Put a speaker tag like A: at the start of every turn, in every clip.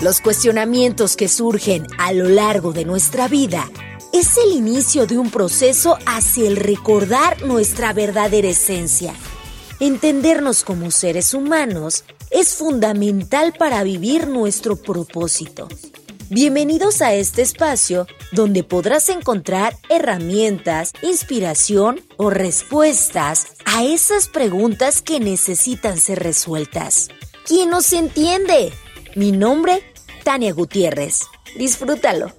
A: Los cuestionamientos que surgen a lo largo de nuestra vida es el inicio de un proceso hacia el recordar nuestra verdadera esencia. Entendernos como seres humanos es fundamental para vivir nuestro propósito. Bienvenidos a este espacio donde podrás encontrar herramientas, inspiración o respuestas a esas preguntas que necesitan ser resueltas. ¿Quién nos entiende? Mi nombre, Tania Gutiérrez. Disfrútalo.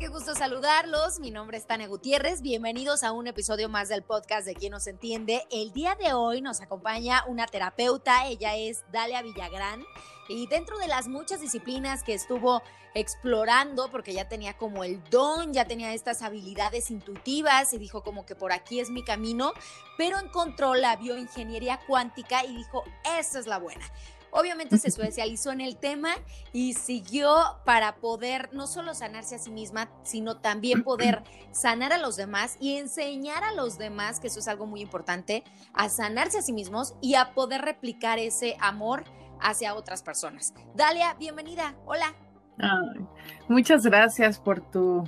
A: qué gusto saludarlos. Mi nombre es Tania Gutiérrez. Bienvenidos a un episodio más del podcast de Quien nos entiende. El día de hoy nos acompaña una terapeuta. Ella es Dalia Villagrán. Y dentro de las muchas disciplinas que estuvo explorando, porque ya tenía como el don, ya tenía estas habilidades intuitivas y dijo como que por aquí es mi camino, pero encontró la bioingeniería cuántica y dijo, esa es la buena. Obviamente se especializó en el tema y siguió para poder no solo sanarse a sí misma, sino también poder sanar a los demás y enseñar a los demás, que eso es algo muy importante, a sanarse a sí mismos y a poder replicar ese amor hacia otras personas. Dalia, bienvenida. Hola.
B: muchas gracias por tu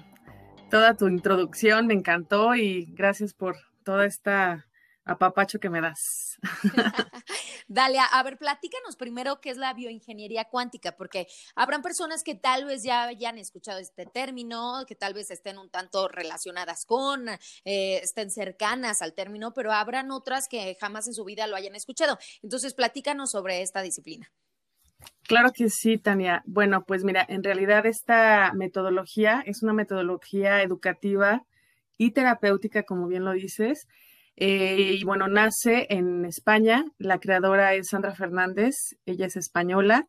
B: toda tu introducción, me encantó y gracias por toda esta apapacho que me das.
A: Dale, a ver, platícanos primero qué es la bioingeniería cuántica, porque habrán personas que tal vez ya hayan escuchado este término, que tal vez estén un tanto relacionadas con, eh, estén cercanas al término, pero habrán otras que jamás en su vida lo hayan escuchado. Entonces, platícanos sobre esta disciplina.
B: Claro que sí, Tania. Bueno, pues mira, en realidad esta metodología es una metodología educativa y terapéutica, como bien lo dices, eh, y bueno, nace en España. La creadora es Sandra Fernández, ella es española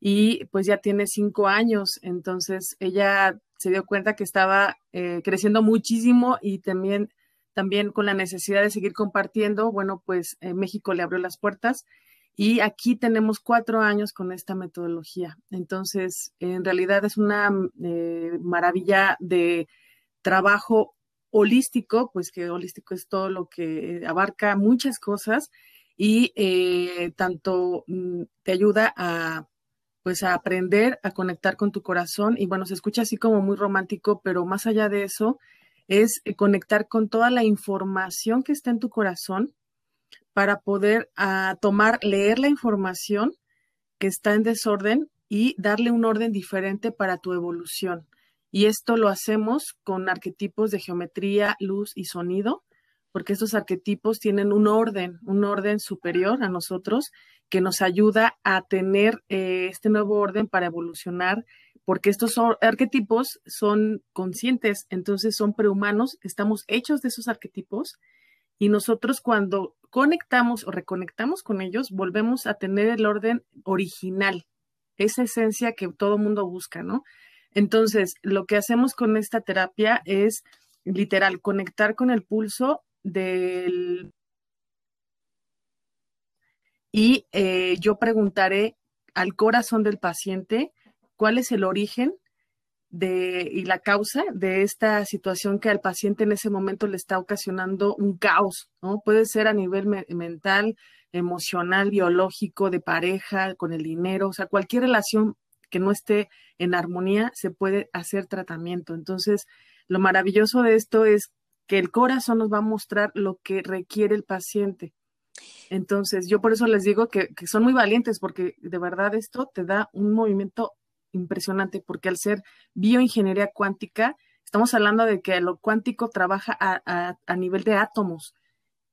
B: y pues ya tiene cinco años. Entonces ella se dio cuenta que estaba eh, creciendo muchísimo y también, también con la necesidad de seguir compartiendo. Bueno, pues eh, México le abrió las puertas y aquí tenemos cuatro años con esta metodología. Entonces, en realidad es una maravilla de trabajo holístico, pues que holístico es todo lo que abarca muchas cosas y eh, tanto mm, te ayuda a pues a aprender a conectar con tu corazón y bueno, se escucha así como muy romántico, pero más allá de eso es eh, conectar con toda la información que está en tu corazón para poder ah, tomar, leer la información que está en desorden y darle un orden diferente para tu evolución. Y esto lo hacemos con arquetipos de geometría, luz y sonido, porque estos arquetipos tienen un orden, un orden superior a nosotros que nos ayuda a tener eh, este nuevo orden para evolucionar, porque estos arquetipos son conscientes, entonces son prehumanos, estamos hechos de esos arquetipos y nosotros cuando conectamos o reconectamos con ellos, volvemos a tener el orden original, esa esencia que todo mundo busca, ¿no? Entonces, lo que hacemos con esta terapia es literal conectar con el pulso del... Y eh, yo preguntaré al corazón del paciente cuál es el origen de, y la causa de esta situación que al paciente en ese momento le está ocasionando un caos, ¿no? Puede ser a nivel mental, emocional, biológico, de pareja, con el dinero, o sea, cualquier relación que no esté en armonía, se puede hacer tratamiento. Entonces, lo maravilloso de esto es que el corazón nos va a mostrar lo que requiere el paciente. Entonces, yo por eso les digo que, son muy valientes, porque de verdad esto te da un movimiento impresionante, porque al ser bioingeniería cuántica, estamos hablando de que lo cuántico trabaja a, a nivel de átomos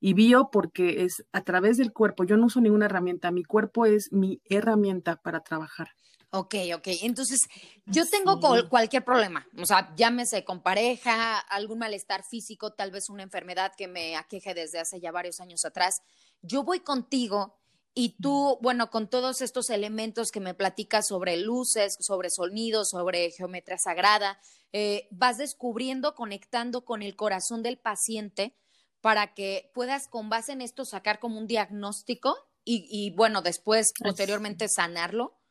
B: y bio porque es a través del cuerpo. Yo no uso ninguna herramienta, mi cuerpo es mi herramienta para trabajar.
A: Ok, ok. Entonces, yo tengo cualquier problema, o sea, llámese con pareja, algún malestar físico, tal vez una enfermedad que me aqueje desde hace ya varios años atrás. Yo voy contigo y tú, bueno, con todos estos elementos que me platicas sobre luces, sobre sonidos, sobre geometría sagrada, eh, vas descubriendo, conectando con el corazón del paciente para que puedas con base en esto sacar como un diagnóstico y, y bueno, después, posteriormente, sanarlo.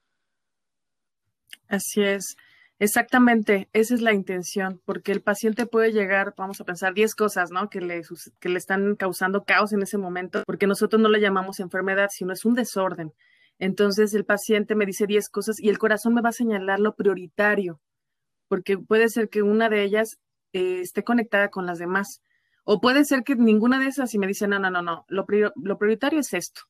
B: Así es. Exactamente, esa es la intención, porque el paciente puede llegar, vamos a pensar, 10 cosas, ¿no? Que le, que le están causando caos en ese momento, porque nosotros no le llamamos enfermedad, sino es un desorden. Entonces el paciente me dice 10 cosas y el corazón me va a señalar lo prioritario, porque puede ser que una de ellas eh, esté conectada con las demás, o puede ser que ninguna de esas y me dice, no, no, no, no, lo, lo prioritario es esto.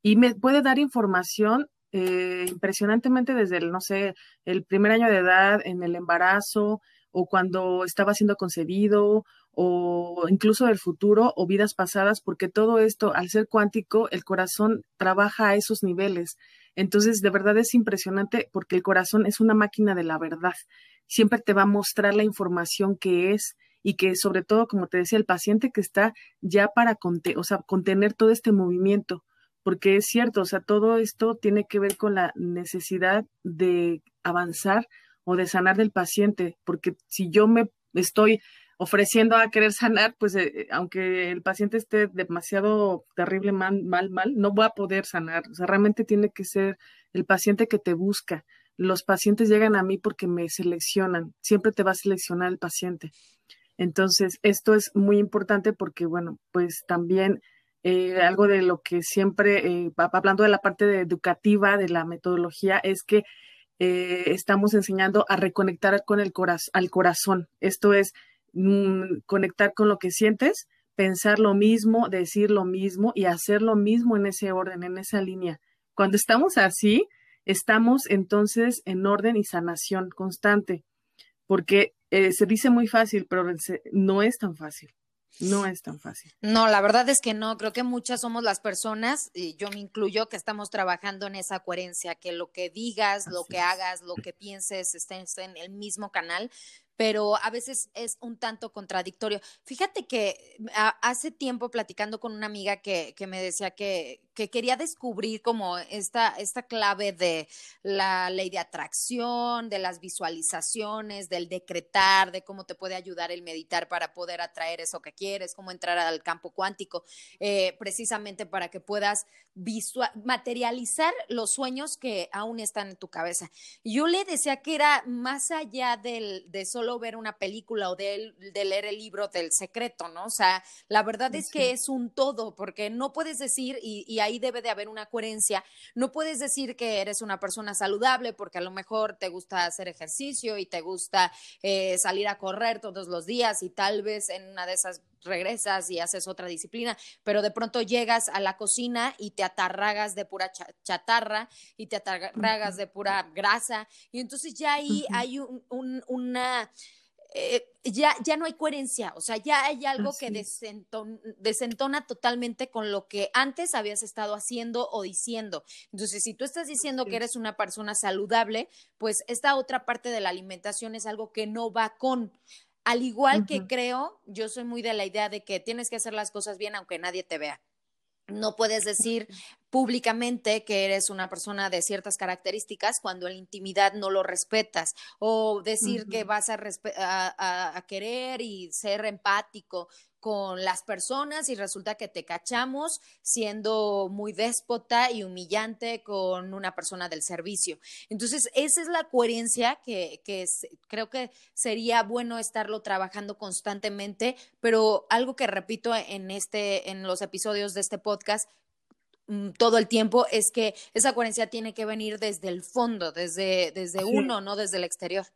B: Y me puede dar información eh, impresionantemente desde el, no sé, el primer año de edad, en el embarazo, o cuando estaba siendo concebido, o incluso del futuro, o vidas pasadas, porque todo esto, al ser cuántico, el corazón trabaja a esos niveles. Entonces, de verdad es impresionante porque el corazón es una máquina de la verdad. Siempre te va a mostrar la información que es y que sobre todo, como te decía, el paciente que está ya para o sea, contener todo este movimiento porque es cierto, o sea, todo esto tiene que ver con la necesidad de avanzar o de sanar del paciente, porque si yo me estoy ofreciendo a querer sanar, pues eh, aunque el paciente esté demasiado terrible, mal, mal, mal, no va a poder sanar. O sea, realmente tiene que ser el paciente que te busca. Los pacientes llegan a mí porque me seleccionan. Siempre te va a seleccionar el paciente. Entonces, esto es muy importante porque, bueno, pues también eh, algo de lo que siempre, eh, hablando de la parte educativa de la metodología, es que eh, estamos enseñando a reconectar con el al corazón. Esto es mm, conectar con lo que sientes, pensar lo mismo, decir lo mismo y hacer lo mismo en ese orden, en esa línea. Cuando estamos así, estamos entonces en orden y sanación constante, porque se dice muy fácil, pero no es tan fácil. No es tan fácil.
A: No, la verdad es que no. Creo que muchas somos las personas, y yo me incluyo, que estamos trabajando en esa coherencia, que lo que digas, lo que hagas, lo que pienses estén en el mismo canal, pero a veces es un tanto contradictorio. Fíjate que hace tiempo platicando con una amiga que, me decía que, que quería descubrir como esta, esta clave de la ley de atracción, de las visualizaciones, del decretar, de cómo te puede ayudar el meditar para poder atraer eso que quieres, cómo entrar al campo cuántico, eh, precisamente para que puedas materializar los sueños que aún están en tu cabeza. Yo le decía que era más allá del, de solo ver una película o de, de, leer el libro del secreto, ¿no? O sea, la verdad es que es un todo, porque no puedes decir, y, y ahí debe de haber una coherencia. No puedes decir que eres una persona saludable porque a lo mejor te gusta hacer ejercicio y te gusta eh, salir a correr todos los días y tal vez en una de esas regresas y haces otra disciplina, pero de pronto llegas a la cocina y te atarragas de pura chatarra y te atarragas de pura grasa y entonces ya ahí hay una eh, ya, ya no hay coherencia, o sea, ya hay algo que desentona, totalmente con lo que antes habías estado haciendo o diciendo. Entonces, si tú estás diciendo que eres una persona saludable, pues esta otra parte de la alimentación es algo que no va con. Al igual que creo, yo soy muy de la idea de que tienes que hacer las cosas bien aunque nadie te vea. No puedes decir públicamente que eres una persona de ciertas características cuando en la intimidad no lo respetas o decir que vas a, a, querer y ser empático con las personas y resulta que te cachamos siendo muy déspota y humillante con una persona del servicio. Entonces, esa es la coherencia que, que creo que sería bueno estarlo trabajando constantemente, pero algo que repito en, este, en los episodios de este podcast todo el tiempo es que esa coherencia tiene que venir desde el fondo, desde, desde uno, no desde el exterior.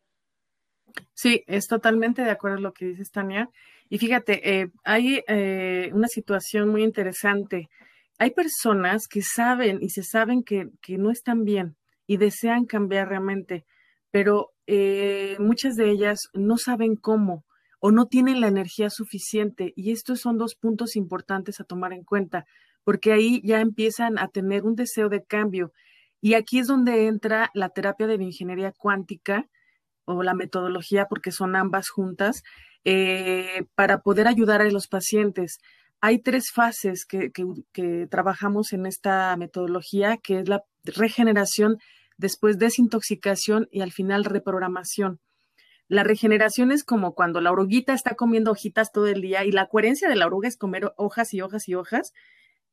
B: Sí, es totalmente de acuerdo con lo que dices, Tania. Y fíjate, eh, hay eh, una situación muy interesante. Hay personas que saben y se saben que, que no están bien y desean cambiar realmente, pero eh, muchas de ellas no saben cómo o no tienen la energía suficiente. Y estos son dos puntos importantes a tomar en cuenta, porque ahí ya empiezan a tener un deseo de cambio. Y aquí es donde entra la terapia de la ingeniería cuántica o la metodología, porque son ambas juntas, eh, para poder ayudar a los pacientes. Hay tres fases que, trabajamos en esta metodología, que es la regeneración, después desintoxicación y al final reprogramación. La regeneración es como cuando la oruguita está comiendo hojitas todo el día y la coherencia de la oruga es comer hojas y hojas y hojas.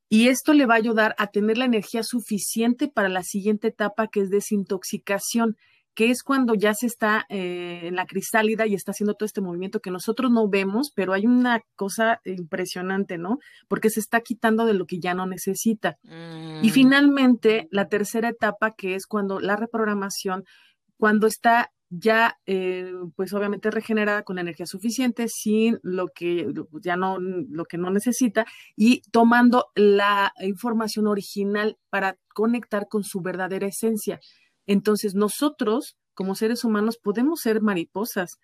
B: Y esto le va a ayudar a tener la energía suficiente para la siguiente etapa que es desintoxicación, que es cuando ya se está eh, en la crisálida y está haciendo todo este movimiento que nosotros no vemos, pero hay una cosa impresionante, ¿no? Porque se está quitando de lo que ya no necesita. Y mm. finalmente, la tercera etapa, que es cuando la reprogramación, cuando está ya, eh, pues obviamente regenerada con energía suficiente, sin lo que ya no, lo que no necesita y tomando la información original para conectar con su verdadera esencia. Entonces, nosotros, como seres humanos, podemos ser mariposas.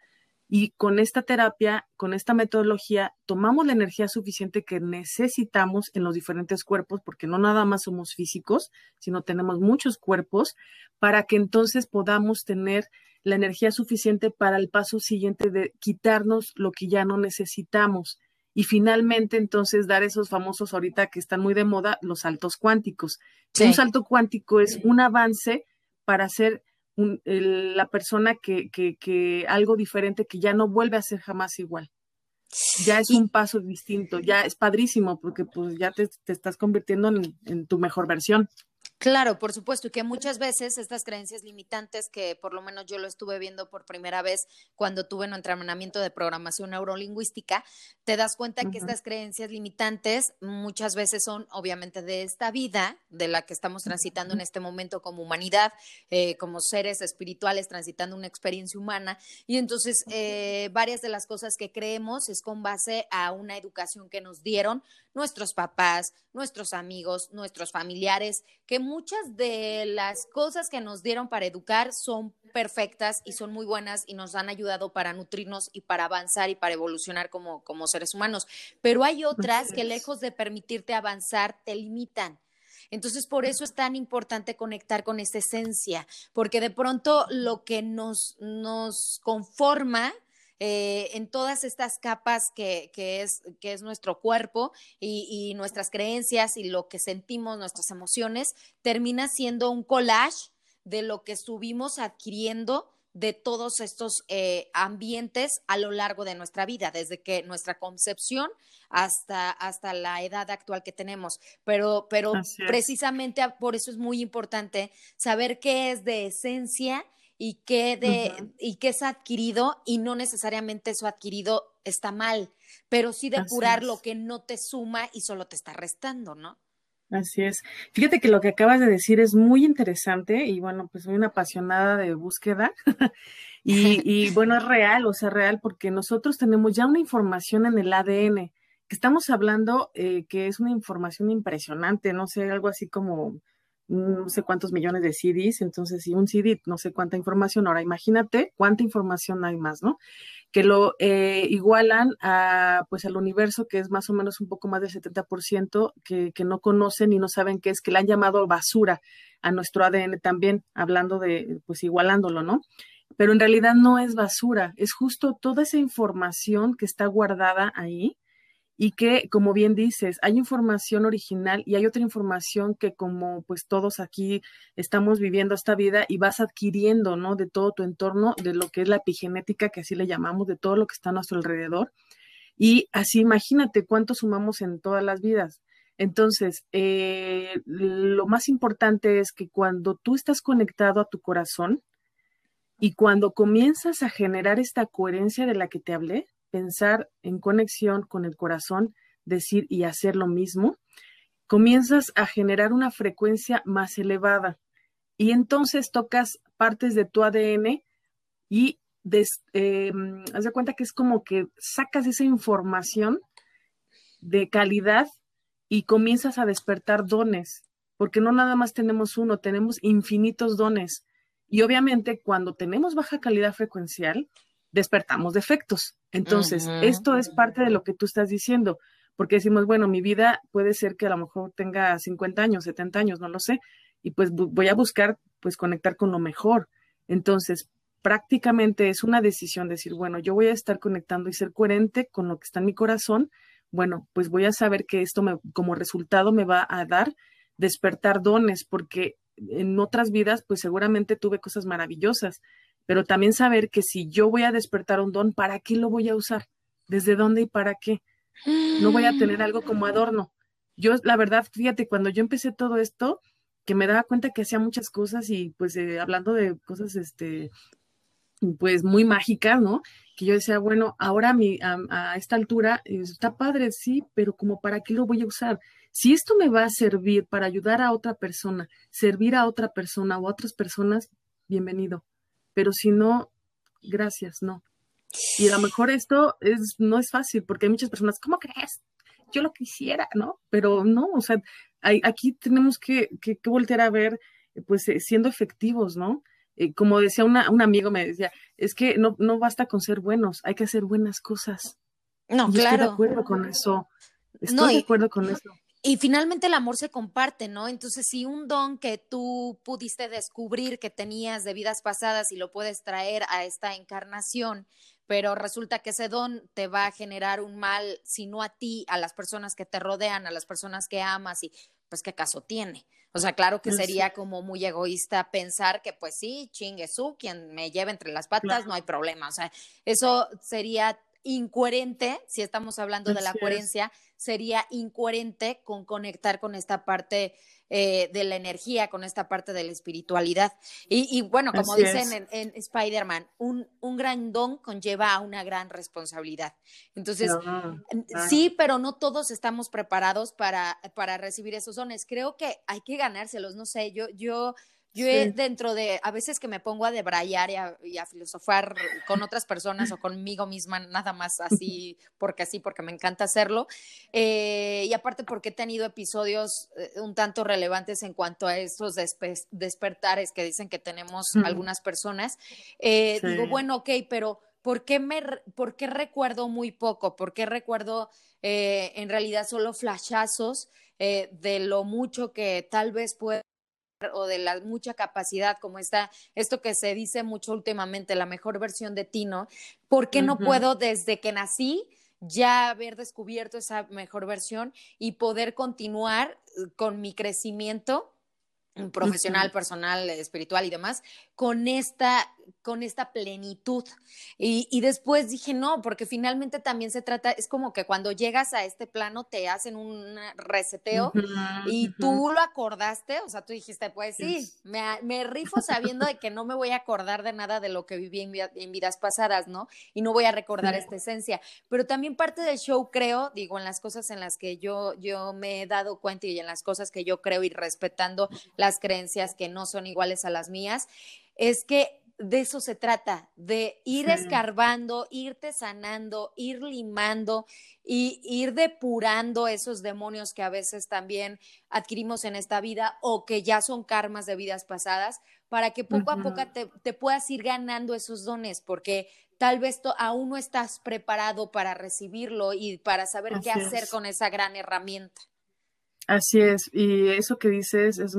B: Y con esta terapia, con esta metodología, tomamos la energía suficiente que necesitamos en los diferentes cuerpos, porque no nada más somos físicos, sino tenemos muchos cuerpos, para que entonces podamos tener la energía suficiente para el paso siguiente de quitarnos lo que ya no necesitamos. Y finalmente, entonces, dar esos famosos ahorita que están muy de moda, los saltos cuánticos. Un salto cuántico es un avance para ser la persona que, que, algo diferente que ya no vuelve a ser jamás igual. Ya es un paso distinto, ya es padrísimo porque pues ya te, estás convirtiendo en tu mejor versión.
A: Claro, por supuesto, y que muchas veces estas creencias limitantes, que por lo menos yo lo estuve viendo por primera vez cuando tuve un entrenamiento de programación neurolingüística, te das cuenta que estas creencias limitantes muchas veces son obviamente de esta vida, de la que estamos transitando en este momento como humanidad, eh, como seres espirituales transitando una experiencia humana, y entonces eh, varias de las cosas que creemos es con base a una educación que nos dieron nuestros papás, nuestros amigos, nuestros familiares, que muchas de las cosas que nos dieron para educar son perfectas y son muy buenas y nos han ayudado para nutrirnos y para avanzar y para evolucionar como, como seres humanos. Pero hay otras que lejos de permitirte avanzar, te limitan. Entonces, por eso es tan importante conectar con esa esencia, porque de pronto lo que nos, nos conforma eh, en todas estas capas que, es, que es nuestro cuerpo y, nuestras creencias y lo que sentimos, nuestras emociones, termina siendo un collage de lo que estuvimos adquiriendo de todos estos eh, ambientes a lo largo de nuestra vida, desde que nuestra concepción hasta, hasta la edad actual que tenemos. Pero, pero precisamente por eso es muy importante saber qué es de esencia y qué, de, y qué es adquirido y no necesariamente eso adquirido está mal, pero sí depurar lo que no te suma y solo te está restando, ¿no?
B: Así es. Fíjate que lo que acabas de decir es muy interesante y bueno, pues soy una apasionada de búsqueda y, y, bueno, es real, o sea, real porque nosotros tenemos ya una información en el ADN, que estamos hablando eh, que es una información impresionante, no sé, algo así como no sé cuántos millones de CDs, entonces si un CD, no sé cuánta información, ahora imagínate cuánta información hay más, ¿no? Que lo eh, igualan a, pues al universo, que es más o menos un poco más del 70%, que, que no conocen y no saben qué es, que le han llamado basura a nuestro ADN también, hablando de, pues igualándolo, ¿no? Pero en realidad no es basura, es justo toda esa información que está guardada ahí, y que, como bien dices, hay información original y hay otra información que como pues todos aquí estamos viviendo esta vida y vas adquiriendo, ¿no? De todo tu entorno, de lo que es la epigenética, que así le llamamos, de todo lo que está a nuestro alrededor. Y así imagínate cuánto sumamos en todas las vidas. Entonces, eh, lo más importante es que cuando tú estás conectado a tu corazón y cuando comienzas a generar esta coherencia de la que te hablé, pensar en conexión con el corazón, decir y hacer lo mismo, comienzas a generar una frecuencia más elevada y entonces tocas partes de tu ADN y eh, haz de cuenta que es como que sacas esa información de calidad y comienzas a despertar dones, porque no nada más tenemos uno, tenemos infinitos dones. Y obviamente cuando tenemos baja calidad frecuencial, despertamos defectos. Entonces, esto es parte de lo que tú estás diciendo, porque decimos, bueno, mi vida puede ser que a lo mejor tenga 50 años, 70 años, no lo sé, y pues voy a buscar, pues, conectar con lo mejor. Entonces, prácticamente es una decisión decir, bueno, yo voy a estar conectando y ser coherente con lo que está en mi corazón. Bueno, pues voy a saber que esto me, como resultado me va a dar despertar dones, porque en otras vidas, pues seguramente tuve cosas maravillosas, pero también saber que si yo voy a despertar un don, ¿para qué lo voy a usar? ¿Desde dónde y para qué? No voy a tener algo como adorno. Yo, la verdad, fíjate, cuando yo empecé todo esto, que me daba cuenta que hacía muchas cosas y pues eh, hablando de cosas, este, pues muy mágicas, ¿no? Que yo decía, bueno, ahora a, mi, a, esta altura está padre, sí, pero como para qué lo voy a usar. Si esto me va a servir para ayudar a otra persona, servir a otra persona o a otras personas, bienvenido. Pero si no, gracias, no. Y a lo mejor esto es, no es fácil, porque hay muchas personas, ¿cómo crees? Yo lo quisiera, ¿no? Pero no, o sea, aquí tenemos que, que, voltear a ver, pues, eh, siendo efectivos, ¿no? Eh, como decía una, un amigo, me decía, es que no, no basta con ser buenos, hay que hacer buenas cosas.
A: No, claro.
B: Estoy de acuerdo con eso. Estoy de acuerdo con eso.
A: Y finalmente el amor se comparte, ¿no? Entonces, si un don que tú pudiste descubrir que tenías de vidas pasadas y lo puedes traer a esta encarnación, pero resulta que ese don te va a generar un mal, si no a ti, a las personas que te rodean, a las personas que amas, y pues qué caso tiene. O sea, claro que sería como muy egoísta pensar que pues sí, chingue su, quien me lleve entre las patas, no hay problema. O sea, eso sería incoherente, si estamos hablando de la coherencia, sería incoherente con conectar con esta parte eh, de la energía, con esta parte de la espiritualidad. Y, bueno, como dicen en, Spider-Man, un, un, gran don conlleva a una gran responsabilidad. Entonces, sí, pero no todos estamos preparados para, para recibir esos dones. Creo que hay que ganárselos, no sé, yo, yo yo dentro de, a veces que me pongo a debrayar y a, filosofar con otras personas o conmigo misma, nada más así, porque así, porque me encanta hacerlo. Eh, y aparte porque he tenido episodios eh, un tanto relevantes en cuanto a estos despertares que dicen que tenemos algunas personas. Eh, digo, bueno, ok, pero ¿por qué, me, ¿por qué recuerdo muy poco? ¿Por qué recuerdo en realidad solo flashazos de lo mucho que tal vez puede o de la mucha capacidad, como está esto que se dice mucho últimamente, la mejor versión de ti, ¿no? ¿Por qué no puedo desde que nací ya haber descubierto esa mejor versión y poder continuar eh, con mi crecimiento profesional, personal, espiritual y demás, con esta, con esta plenitud. Y, y, después dije, no, porque finalmente también se trata, es como que cuando llegas a este plano te hacen un reseteo y tú lo acordaste, o sea, tú dijiste, pues sí, me, me, rifo sabiendo de que no me voy a acordar de nada de lo que viví en, en vidas pasadas, ¿no? Y no voy a recordar esta esencia. Pero también parte del show, creo, digo, en las cosas en las que yo, yo me he dado cuenta y en las cosas que yo creo y respetando las creencias que no son iguales a las mías, es que de eso se trata, de ir escarbando, irte sanando, ir limando y ir depurando esos demonios que a veces también adquirimos en esta vida o que ya son karmas de vidas pasadas, para que poco a poco te, puedas ir ganando esos dones, porque tal vez aún no estás preparado para recibirlo y para saber qué hacer con esa gran herramienta.
B: Así es, y eso que dices es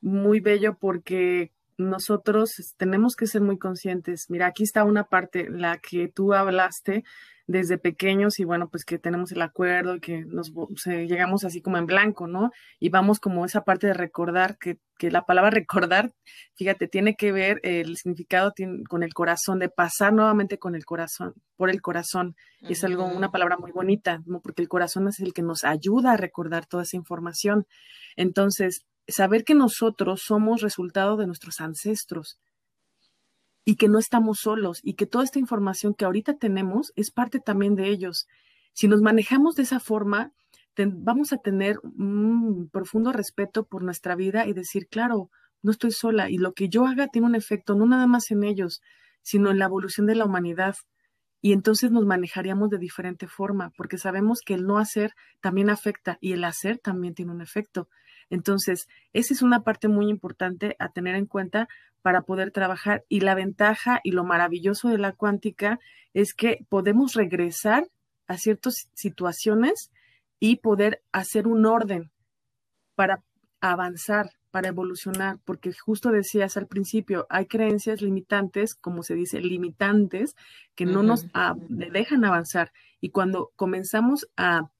B: muy bello porque nosotros tenemos que ser muy conscientes. Mira, aquí está una parte, la que tú hablaste desde pequeños y bueno, pues que tenemos el acuerdo y que nos llegamos así como en blanco, ¿no? Y vamos como esa parte de recordar, que, que la palabra recordar, fíjate, tiene que ver el significado con el corazón, de pasar nuevamente con el corazón, por el corazón. Es algo, una palabra muy bonita, ¿no? Porque el corazón es el que nos ayuda a recordar toda esa información. Entonces, saber que nosotros somos resultado de nuestros ancestros y que no estamos solos y que toda esta información que ahorita tenemos es parte también de ellos. Si nos manejamos de esa forma, vamos a tener un profundo respeto por nuestra vida y decir, claro, no estoy sola y lo que yo haga tiene un efecto no nada más en ellos, sino en la evolución de la humanidad. Y entonces nos manejaríamos de diferente forma, porque sabemos que el no hacer también afecta y el hacer también tiene un efecto. Entonces, esa es una parte muy importante a tener en cuenta para poder trabajar. Y la ventaja y lo maravilloso de la cuántica es que podemos regresar a ciertas situaciones y poder hacer un orden para avanzar, para evolucionar, porque justo decías al principio, hay creencias limitantes, como se dice, limitantes, que no nos dejan avanzar. Y cuando comenzamos a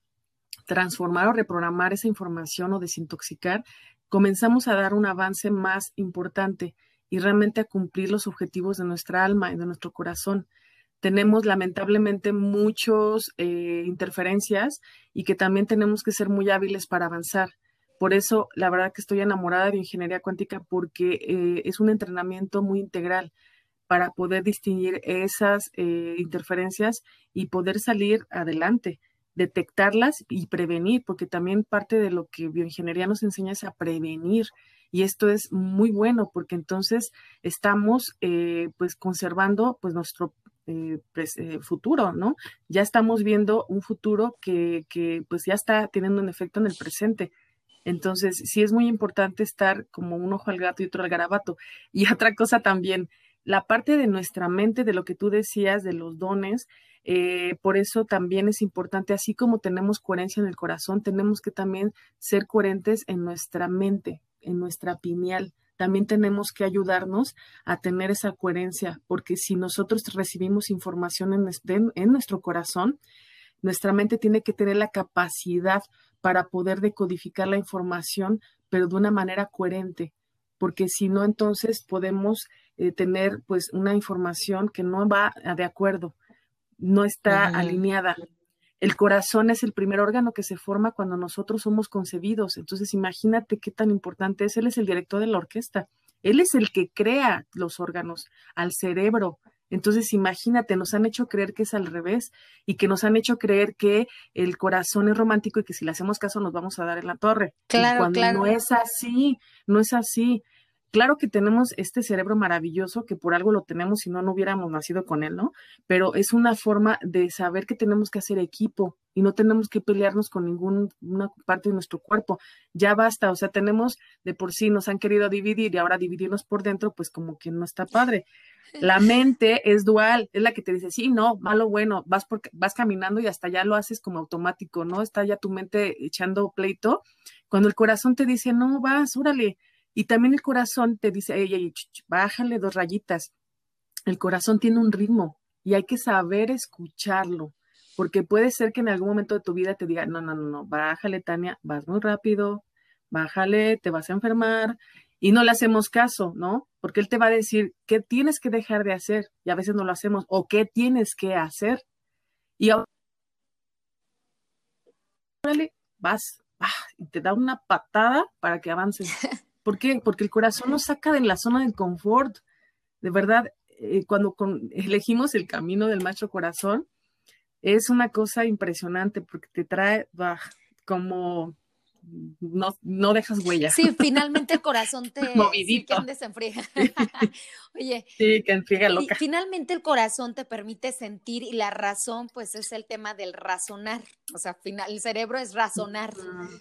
B: transformar o reprogramar esa información o desintoxicar, comenzamos a dar un avance más importante y realmente a cumplir los objetivos de nuestra alma y de nuestro corazón. Tenemos lamentablemente muchas eh, interferencias y que también tenemos que ser muy hábiles para avanzar, Por eso, la verdad que estoy enamorada de ingeniería cuántica porque eh, es un entrenamiento muy integral para poder distinguir esas eh, interferencias y poder salir adelante, detectarlas y prevenir, porque también parte de lo que bioingeniería nos enseña es a prevenir. Y esto es muy bueno porque entonces estamos eh, pues conservando pues nuestro eh, pues, futuro, ¿no? Ya estamos viendo un futuro que, que pues ya está teniendo un efecto en el presente. Entonces, sí es muy importante estar como un ojo al gato y otro al garabato. Y otra cosa también, la parte de nuestra mente, de lo que tú decías, de los dones, eh, por eso también es importante, así como tenemos coherencia en el corazón, tenemos que también ser coherentes en nuestra mente, en nuestra pineal. También tenemos que ayudarnos a tener esa coherencia, porque si nosotros recibimos información en, nuestro corazón, nuestra mente tiene que tener la capacidad para poder decodificar la información, pero de una manera coherente, porque si no, entonces podemos eh, tener pues una información que no va de acuerdo, no está alineada. El corazón es el primer órgano que se forma cuando nosotros somos concebidos. Entonces, imagínate qué tan importante es. Él es el director de la orquesta. Él es el que crea los órganos, al cerebro, entonces, imagínate, nos han hecho creer que es al revés y que nos han hecho creer que el corazón es romántico y que si le hacemos caso nos vamos a dar en la torre.
A: Claro,
B: cuando
A: claro.
B: no es así, no es así. Claro que tenemos este cerebro maravilloso que por algo lo tenemos, si no, no hubiéramos nacido con él, ¿no? Pero es una forma de saber que tenemos que hacer equipo y no tenemos que pelearnos con ninguna parte de nuestro cuerpo. Ya basta, o sea, tenemos de por sí, nos han querido dividir y ahora dividirnos por dentro, pues como que no está padre. La mente es dual, es la que te dice, sí, no, malo, bueno, vas, por, vas caminando y hasta ya lo haces como automático, ¿no? Está ya tu mente echando pleito. Cuando el corazón te dice, no, vas, órale. Y también el corazón te dice, ey, bájale dos rayitas. El corazón tiene un ritmo y hay que saber escucharlo, porque puede ser que en algún momento de tu vida te diga, no, no, no, no, bájale, Tania, vas muy rápido, bájale, te vas a enfermar, y no le hacemos caso, ¿no? Porque él te va a decir qué tienes que dejar de hacer y a veces no lo hacemos o qué tienes que hacer. Y ahora vas y te da una patada para que avances. ¿Por qué? Porque el corazón nos saca de la zona del confort. De verdad, eh, cuando elegimos el camino del macho corazón, es una cosa impresionante porque te trae bah, como no, no dejas huella.
A: Sí, finalmente el corazón te
B: Movidito.
A: Sí, se enfría. Oye.
B: Sí, que enfriega loca.
A: Y finalmente el corazón te permite sentir y la razón, pues es el tema del razonar. O sea, final, el cerebro es razonar.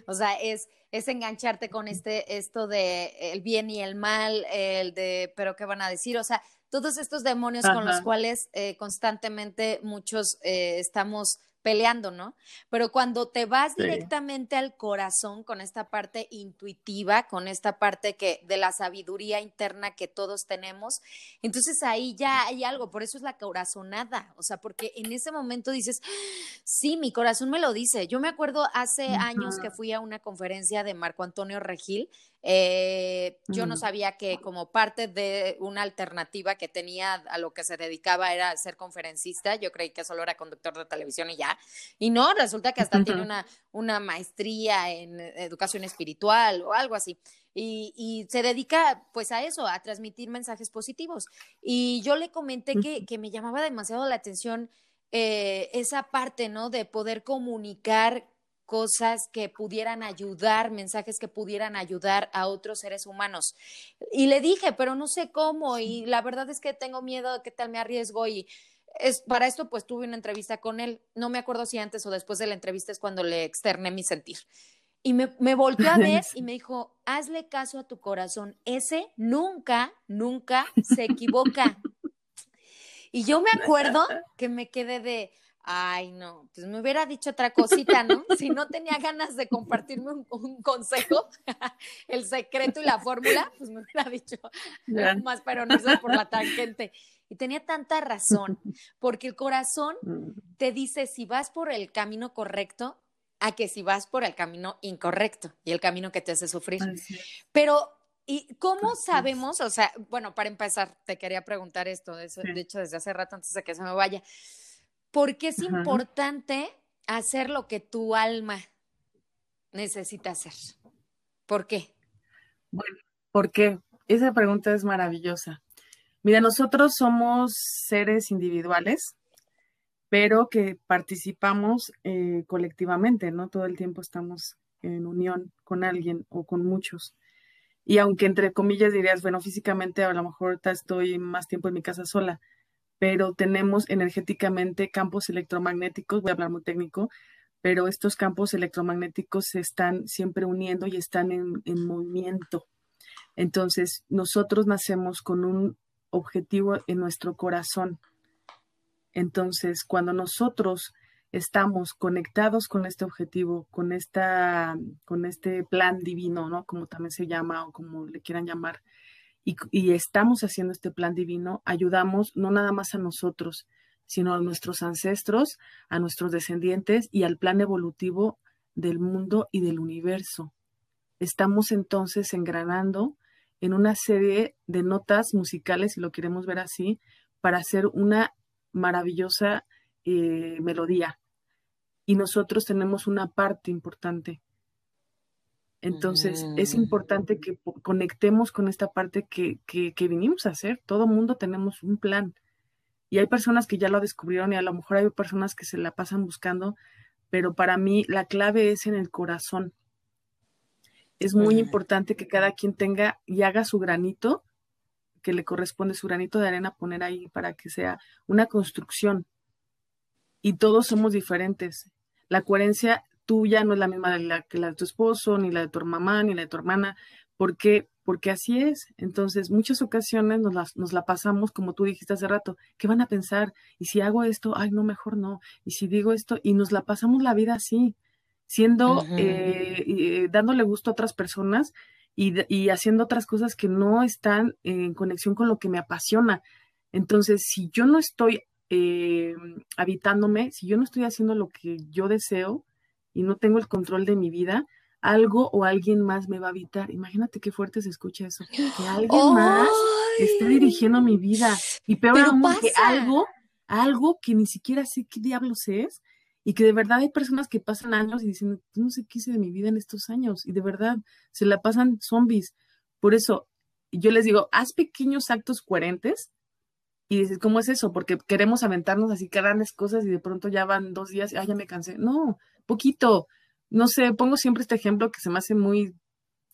A: O sea, es, es engancharte con este, esto de el bien y el mal, el de, pero qué van a decir. O sea, todos estos demonios Ajá. con los cuales eh, constantemente muchos eh, estamos peleando, ¿no? Pero cuando te vas sí. directamente al corazón con esta parte intuitiva, con esta parte que de la sabiduría interna que todos tenemos, entonces ahí ya hay algo, por eso es la corazonada, o sea, porque en ese momento dices, sí, mi corazón me lo dice. Yo me acuerdo hace uh -huh. años que fui a una conferencia de Marco Antonio Regil, eh, yo uh -huh. no sabía que como parte de una alternativa que tenía a lo que se dedicaba era ser conferencista, yo creí que solo era conductor de televisión y ya, y no, resulta que hasta uh -huh. tiene una, una maestría en educación espiritual o algo así. Y, y, se dedica pues a eso, a transmitir mensajes positivos. Y yo le comenté que, que me llamaba demasiado la atención eh, esa parte, ¿no? De poder comunicar cosas que pudieran ayudar, mensajes que pudieran ayudar a otros seres humanos. Y le dije, pero no sé cómo, y la verdad es que tengo miedo, ¿qué tal me arriesgo? Y es, para esto, pues tuve una entrevista con él. No me acuerdo si antes o después de la entrevista es cuando le externé mi sentir. Y me, me volvió a ver y me dijo, hazle caso a tu corazón. Ese nunca, nunca se equivoca. Y yo me acuerdo que me quedé de, ay, no, pues me hubiera dicho otra cosita, ¿no? Si no tenía ganas de compartirme un, un consejo, el secreto y la fórmula, pues me hubiera dicho yeah. más, pero no es por la tangente. Y tenía tanta razón, porque el corazón mm. te dice si vas por el camino correcto a que si vas por el camino incorrecto y el camino que te hace sufrir. Pero, ¿y cómo sabemos? O sea, bueno, para empezar, te quería preguntar esto, de, eso, sí. de hecho, desde hace rato antes de que se me vaya. ¿Por qué es Ajá. importante hacer lo que tu alma necesita hacer? ¿Por qué?
B: Bueno, ¿por qué? Esa pregunta es maravillosa. Mira, nosotros somos seres individuales, pero que participamos eh, colectivamente, ¿no? Todo el tiempo estamos en unión con alguien o con muchos. Y aunque entre comillas dirías, bueno, físicamente a lo mejor estoy más tiempo en mi casa sola, pero tenemos energéticamente campos electromagnéticos, voy a hablar muy técnico, pero estos campos electromagnéticos se están siempre uniendo y están en, en movimiento. Entonces, nosotros nacemos con un objetivo en nuestro corazón. Entonces, cuando nosotros estamos conectados con este objetivo, con esta, con este plan divino, ¿no? Como también se llama o como le quieran llamar, y, estamos haciendo este plan divino, ayudamos no nada más a nosotros, sino a nuestros ancestros, a nuestros descendientes y al plan evolutivo del mundo y del universo. Estamos entonces engranando en una serie de notas musicales, si lo queremos ver así, para hacer una maravillosa eh, melodía. Y nosotros tenemos una parte importante. Entonces, es mm. importante que conectemos con esta parte que, que, que vinimos a hacer. Todo mundo tenemos un plan. Y hay personas que ya lo descubrieron y a lo mejor hay personas que se la pasan buscando, pero para mí la clave es en el corazón es muy importante que cada quien tenga y haga su granito, que le corresponde su granito de arena poner ahí para que sea una construcción. Y todos somos diferentes. La coherencia tuya no es la misma la, que la de tu esposo, ni la de tu mamá, ni la de tu hermana, porque porque así es. Entonces, muchas ocasiones nos la, nos la pasamos, como tú dijiste hace rato, ¿qué van a pensar? Y si hago esto, ay, no, mejor no. Y si digo esto, y nos la pasamos la vida así siendo, eh, eh, dándole gusto a otras personas y, haciendo otras cosas que no están en conexión con lo que me apasiona. Entonces, si yo no estoy eh, habitándome, si yo no estoy haciendo lo que yo deseo y no tengo el control de mi vida, algo o alguien más me va a habitar. Imagínate qué fuerte se escucha eso. Que alguien más esté dirigiendo mi vida. Y peor aún, que algo, algo que ni siquiera sé qué diablos es, y que de verdad hay personas que pasan años y dicen, no sé qué hice de mi vida en estos años, y de verdad se la pasan zombies. Por eso, yo les digo, haz pequeños actos coherentes y dices, ¿cómo es eso? Porque queremos aventarnos así grandes cosas y de pronto ya van dos días y, ya me cansé. No, poquito. No sé, pongo siempre este ejemplo que se me hace muy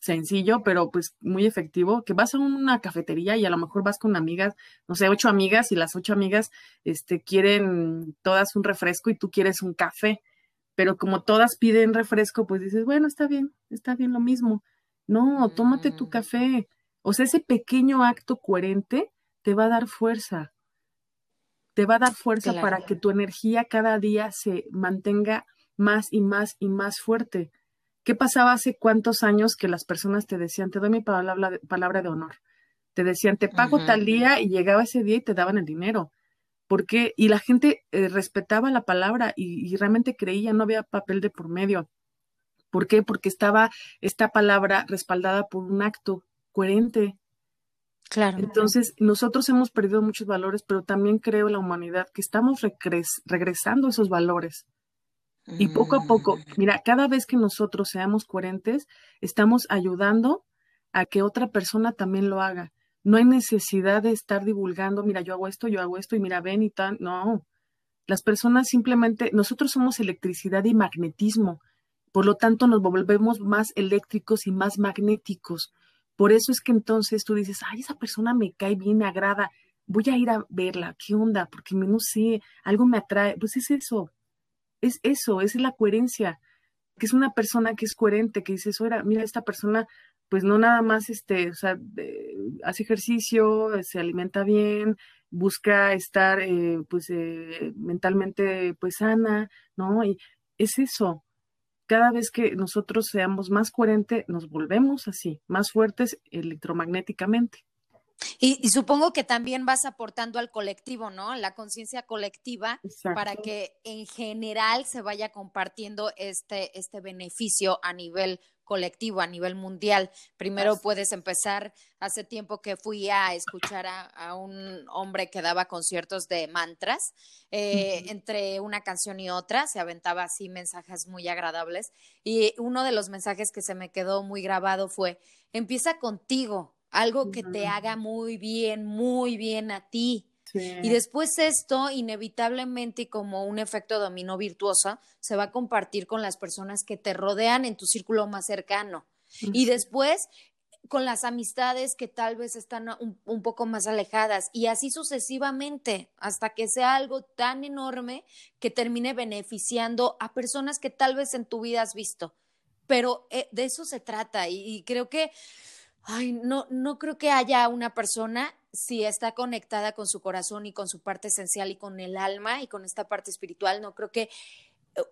B: sencillo, pero pues muy efectivo, que vas a una cafetería y a lo mejor vas con amigas, no sé, ocho amigas y las ocho amigas este, quieren todas un refresco y tú quieres un café, pero como todas piden refresco, pues dices, bueno, está bien, está bien lo mismo. No, tómate tu mm. café. O sea, ese pequeño acto coherente te va a dar fuerza. Te va a dar fuerza para que tu energía cada día se mantenga más y más y más fuerte ¿Qué pasaba hace cuántos años que las personas te decían, te doy mi palabra de, palabra de honor? Te decían, te pago tal día y llegaba ese día y te daban el dinero. porque Y la gente eh, respetaba la palabra y, realmente creía, no había papel de por medio. ¿Por qué? Porque estaba esta palabra respaldada por un acto coherente. Claro. Entonces, nosotros hemos perdido muchos valores, pero también creo la humanidad que estamos regresando esos valores. Y poco a poco, mm. mira, cada vez que nosotros seamos coherentes, estamos ayudando a que otra persona también lo haga. No hay necesidad de estar divulgando, mira, yo hago esto, yo hago esto y mira, ven y tal. No, las personas simplemente, nosotros somos electricidad y magnetismo. Por lo tanto, nos volvemos más eléctricos y más magnéticos. Por eso es que entonces tú dices, ay, esa persona me cae bien, me agrada, voy a ir a verla, ¿qué onda? Porque no sé, algo me atrae. Pues es eso, es eso, es la coherencia, que es una persona que es coherente, que dices, oiga, mira, esta persona, pues no nada más, este, o sea, hace ejercicio, se alimenta bien, busca estar, eh, pues, eh, mentalmente, pues, sana, ¿no? Y es eso. Cada vez que nosotros seamos más coherentes, nos volvemos así, más fuertes electromagnéticamente.
A: Y, supongo que también vas aportando al colectivo, ¿no? La conciencia colectiva para que en general se vaya compartiendo este, este beneficio a nivel colectivo a nivel mundial. Primero puedes empezar, hace tiempo que fui a escuchar a, un hombre que daba conciertos de mantras, eh, entre una canción y otra, se aventaba así mensajes muy agradables y uno de los mensajes que se me quedó muy grabado fue, empieza contigo, algo que te haga muy bien, muy bien a ti. Y después esto, inevitablemente, y como un efecto dominó virtuoso, se va a compartir con las personas que te rodean en tu círculo más cercano. Y después con las amistades que tal vez están un, un, poco más alejadas y así sucesivamente hasta que sea algo tan enorme que termine beneficiando a personas que tal vez en tu vida has visto. Pero eh, de eso se trata y creo que Ay, no, no creo que haya una persona si está conectada con su corazón y con su parte esencial y con el alma y con esta parte espiritual, no creo que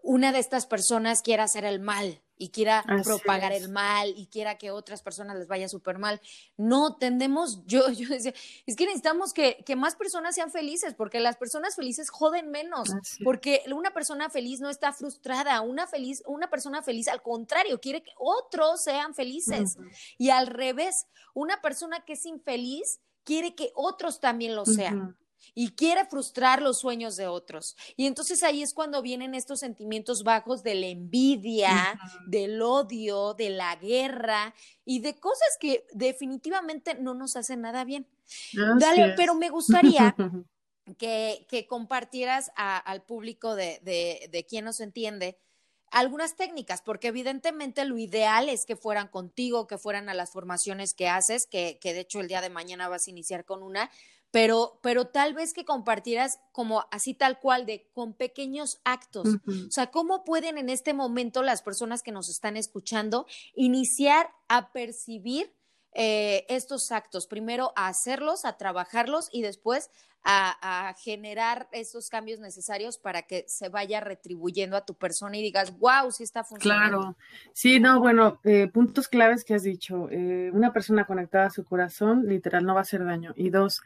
A: una de estas personas quiera hacer el mal y quiera propagar el mal y quiera que otras personas les vaya súper mal. No tendemos, yo, yo decía, es que necesitamos que, que, más personas sean felices, porque las personas felices joden menos, porque una persona feliz no está frustrada, una, feliz, una persona feliz al contrario, quiere que otros sean felices. Y al revés, una persona que es infeliz quiere que otros también lo sean y quiere frustrar los sueños de otros. Y entonces ahí es cuando vienen estos sentimientos bajos de la envidia, del odio, de la guerra y de cosas que definitivamente no nos hacen nada bien. Dale, pero me gustaría que, que compartieras al público de, de, de quien nos entiende algunas técnicas, porque evidentemente lo ideal es que fueran contigo, que fueran a las formaciones que haces, que, que de hecho el día de mañana vas a iniciar con una, pero, pero tal vez que compartieras como así tal cual de con pequeños actos. O sea, ¿cómo pueden en este momento las personas que nos están escuchando iniciar a percibir eh, estos actos? Primero a hacerlos, a trabajarlos y después a, generar esos cambios necesarios para que se vaya retribuyendo a tu persona y digas, wow, sí está funcionando.
B: Claro, sí, no, bueno, eh, puntos claves que has dicho. Eh, una persona conectada a su corazón, literal, no va a hacer daño. Y dos,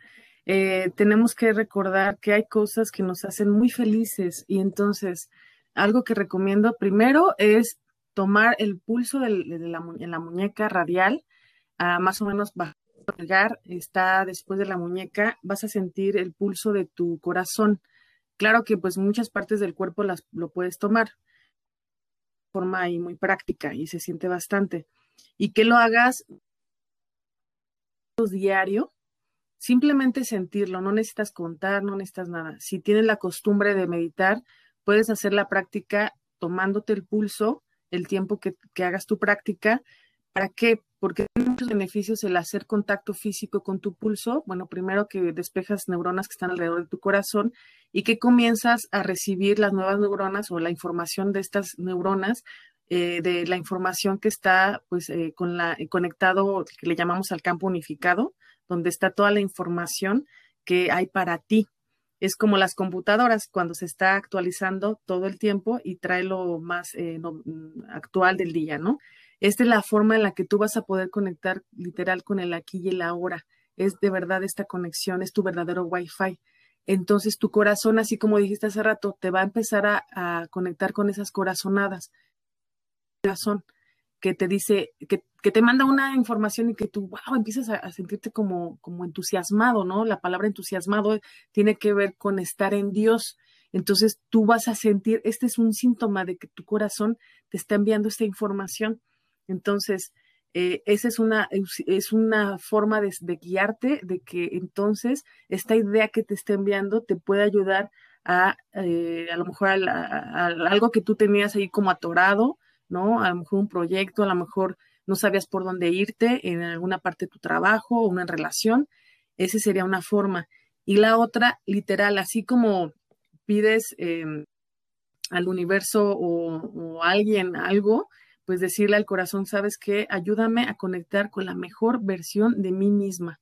B: eh, tenemos que recordar que hay cosas que nos hacen muy felices y entonces algo que recomiendo primero es tomar el pulso de la, en la muñeca radial, a más o menos bajar, está después de la muñeca, vas a sentir el pulso de tu corazón. Claro que pues muchas partes del cuerpo las, lo puedes tomar de forma muy práctica y se siente bastante. Y que lo hagas diario, Simplemente sentirlo, no necesitas contar, no necesitas nada. Si tienes la costumbre de meditar, puedes hacer la práctica tomándote el pulso el tiempo que, hagas tu práctica. ¿Para qué? Porque tiene muchos beneficios el hacer contacto físico con tu pulso. Bueno, primero que despejas neuronas que están alrededor de tu corazón y que comienzas a recibir las nuevas neuronas o la información de estas neuronas eh, de la información que está pues eh, con la, conectado, que le llamamos al campo unificado, donde está toda la información que hay para ti. Es como las computadoras cuando se está actualizando todo el tiempo y trae lo más eh, mm, actual del día, ¿no? Esta es la forma en la que tú vas a poder conectar literal con el aquí y el ahora. Es de verdad esta conexión, es tu verdadero Wi-Fi. Entonces tu corazón, así como dijiste hace rato, te va a empezar a, a conectar con esas corazonadas. Corazón que te dice, que, te manda una información y que tú, wow, empiezas a, sentirte como, como entusiasmado, ¿no? La palabra entusiasmado tiene que ver con estar en Dios. Entonces tú vas a sentir, este es un síntoma de que tu corazón te está enviando esta información. Entonces, eh, esa es una, es una forma de, guiarte, de que entonces esta idea que te está enviando te puede ayudar a, eh, a lo mejor a, algo que tú tenías ahí como atorado, ¿no? A lo mejor un proyecto, a lo mejor no sabías por dónde irte en alguna parte de tu trabajo o una relación. Esa sería una forma. Y la otra, literal, así como pides em, al universo o, a alguien algo, pues decirle al corazón, sabes qué, ayúdame a conectar con la mejor versión de mí misma.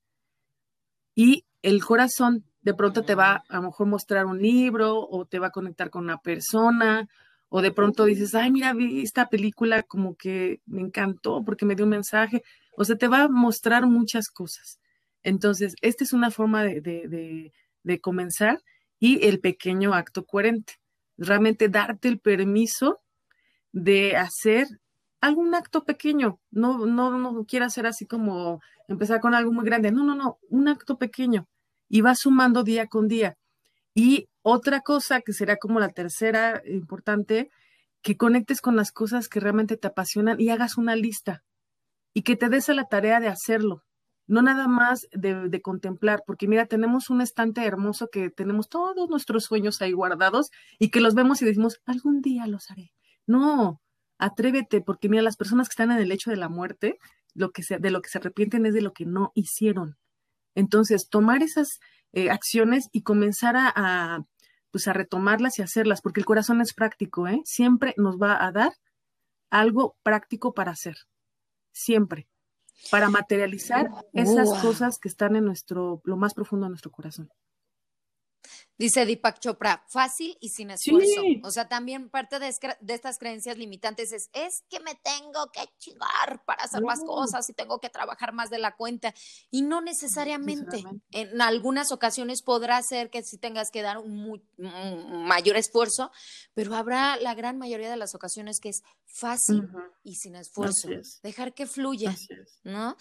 B: Y el corazón de pronto te va a lo mejor mostrar un libro o te va a conectar con una persona o de pronto dices, ay, mira, vi esta película como que me encantó porque me dio un mensaje, o sea, te va a mostrar muchas cosas. Entonces, esta es una forma de, de, de, comenzar y el pequeño acto coherente, realmente darte el permiso de hacer algún acto pequeño, no, no, no quiera hacer así como empezar con algo muy grande, no, no, no, un acto pequeño y va sumando día con día. Y otra cosa que será como la tercera importante, que conectes con las cosas que realmente te apasionan y hagas una lista y que te des a la tarea de hacerlo, no nada más de, de, contemplar, porque mira, tenemos un estante hermoso que tenemos todos nuestros sueños ahí guardados y que los vemos y decimos, algún día los haré. No, atrévete, porque mira, las personas que están en el lecho de la muerte, lo que se, de lo que se arrepienten es de lo que no hicieron. Entonces, tomar esas eh, acciones y comenzar a, a, pues a retomarlas y hacerlas, porque el corazón es práctico, ¿eh? Siempre nos va a dar algo práctico para hacer. Siempre. Para materializar esas cosas que están en nuestro, lo más profundo de nuestro corazón.
A: Dice Deepak Chopra, fácil y sin esfuerzo. Sí. O sea, también parte de, de, estas creencias limitantes es, es que me tengo que chingar para hacer más cosas y tengo que trabajar más de la cuenta. Y no necesariamente. En algunas ocasiones podrá ser que sí tengas que dar un, muy, un mayor esfuerzo, pero habrá la gran mayoría de las ocasiones que es fácil uh -huh. y sin esfuerzo. Dejar que fluya, ¿no?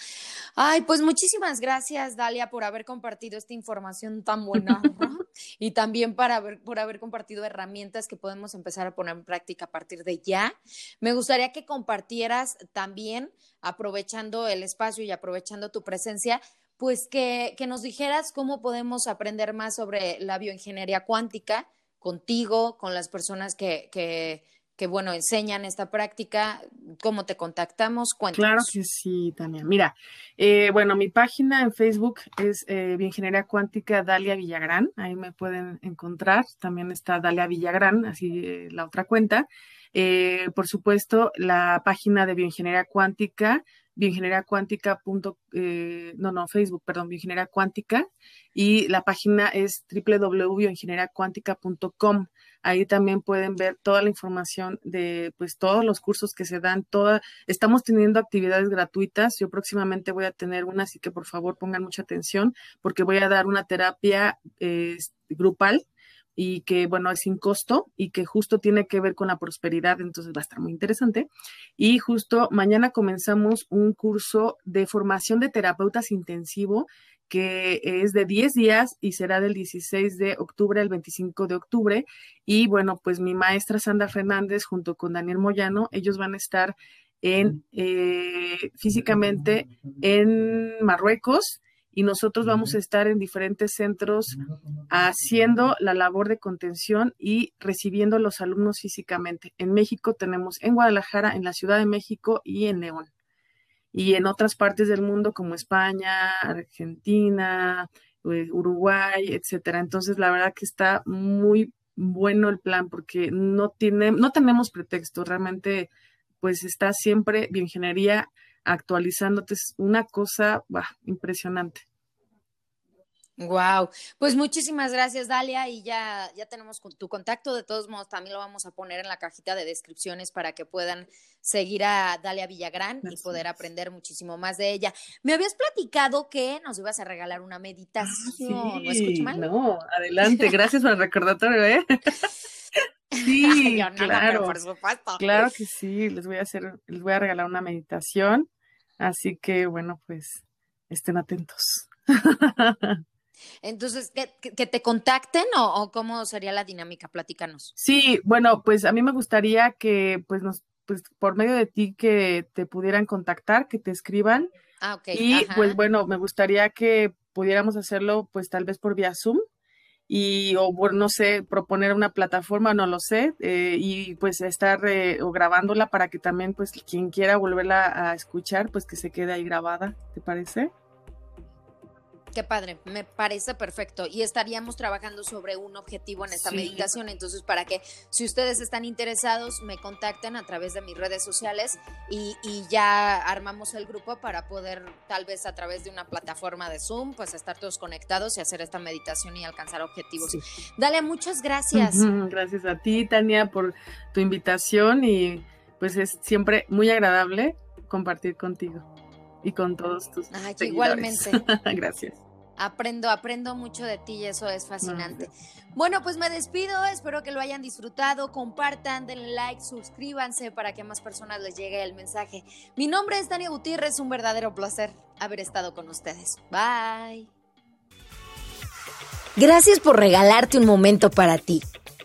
A: Ay, pues muchísimas gracias, Dalia, por haber compartido esta información tan buena. y también para haber, por haber compartido herramientas que podemos empezar a poner en práctica a partir de ya. Me gustaría que compartieras también, aprovechando el espacio y aprovechando tu presencia, pues que, que nos dijeras cómo podemos aprender más sobre la bioingeniería cuántica contigo, con las personas que, que que, bueno, enseñan esta práctica, cómo te contactamos, cuéntanos.
B: Claro que sí, Tania. Mira, eh, bueno, mi página en Facebook es eh, Bioingeniería Cuántica Dalia Villagrán, ahí me pueden encontrar, también está Dalia Villagrán, así eh, la otra cuenta. por supuesto, la página de Bioingeniería Cuántica, bioingeniería cuántica. Eh, no, no, Facebook, perdón, Bioingeniería Cuántica, y la página es www.bioingenieriacuántica.com. Ahí también pueden ver toda la información de pues todos los cursos que se dan, toda, estamos teniendo actividades gratuitas. Yo próximamente voy a tener una, así que por favor pongan mucha atención porque voy a dar una terapia eh, grupal y que, bueno, es sin costo y que justo tiene que ver con la prosperidad, entonces va a estar muy interesante. Y justo mañana comenzamos un curso de formación de terapeutas intensivo que es de 10 días y será del 16 de octubre al 25 de octubre. Y bueno, pues mi maestra Sandra Fernández junto con Daniel Moyano, ellos van a estar en eh, físicamente en Marruecos y nosotros vamos a estar en diferentes centros haciendo la labor de contención y recibiendo a los alumnos físicamente. En México tenemos en Guadalajara, en la Ciudad de México y en León y en otras partes del mundo como España, Argentina, eh, Uruguay, etcétera. Entonces, la verdad que está muy bueno el plan porque no tiene, no tenemos pretexto, realmente pues está siempre bioingeniería actualizándote, es una cosa impresionante.
A: Wow, pues muchísimas gracias Dalia y ya, ya tenemos tu contacto, de todos modos también lo vamos a poner en la cajita de descripciones para que puedan seguir a Dalia Villagrán gracias. y poder aprender muchísimo más de ella. Me habías platicado que nos ibas a regalar una meditación, ah, sí, ¿no escucho mal?
B: No, adelante, gracias por el recordatorio, ¿eh? Sí,
A: Yo,
B: claro,
A: por supuesto.
B: Claro que sí, les voy a hacer, les voy a regalar una meditación, así que bueno, pues estén atentos.
A: Entonces, ¿que, que te contacten o, o, cómo sería la dinámica? Platícanos.
B: Sí, bueno, pues a mí me gustaría que, pues, nos, pues, por medio de ti que te pudieran contactar, que te escriban.
A: Ah, ok.
B: Y
A: Ajá.
B: pues bueno, me gustaría que pudiéramos hacerlo, pues tal vez por vía Zoom y o bueno, no sé, proponer una plataforma, no lo sé, eh, y pues estar eh, o grabándola para que también pues quien quiera volverla a escuchar, pues que se quede ahí grabada, ¿te parece?
A: Qué padre, me parece perfecto. Y estaríamos trabajando sobre un objetivo en esta sí. meditación. Entonces, para que si ustedes están interesados, me contacten a través de mis redes sociales y, y, ya armamos el grupo para poder, tal vez a través de una plataforma de Zoom, pues estar todos conectados y hacer esta meditación y alcanzar objetivos. Sí. Dale, muchas gracias.
B: Gracias a ti, Tania, por tu invitación y pues es siempre muy agradable compartir contigo y con todos tus
A: Ay,
B: seguidores.
A: igualmente.
B: Gracias.
A: Aprendo, aprendo mucho de ti y eso es fascinante. Bueno, pues me despido, espero que lo hayan disfrutado, compartan, denle like, suscríbanse para que más personas les llegue el mensaje. Mi nombre es Tania Gutiérrez, un verdadero placer haber estado con ustedes. Bye. Gracias por regalarte un momento para ti.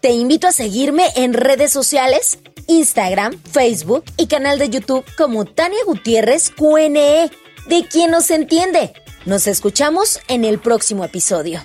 A: Te invito a seguirme en redes sociales, Instagram, Facebook y canal de YouTube como Tania Gutiérrez QNE, de quien nos entiende. Nos escuchamos en el próximo episodio.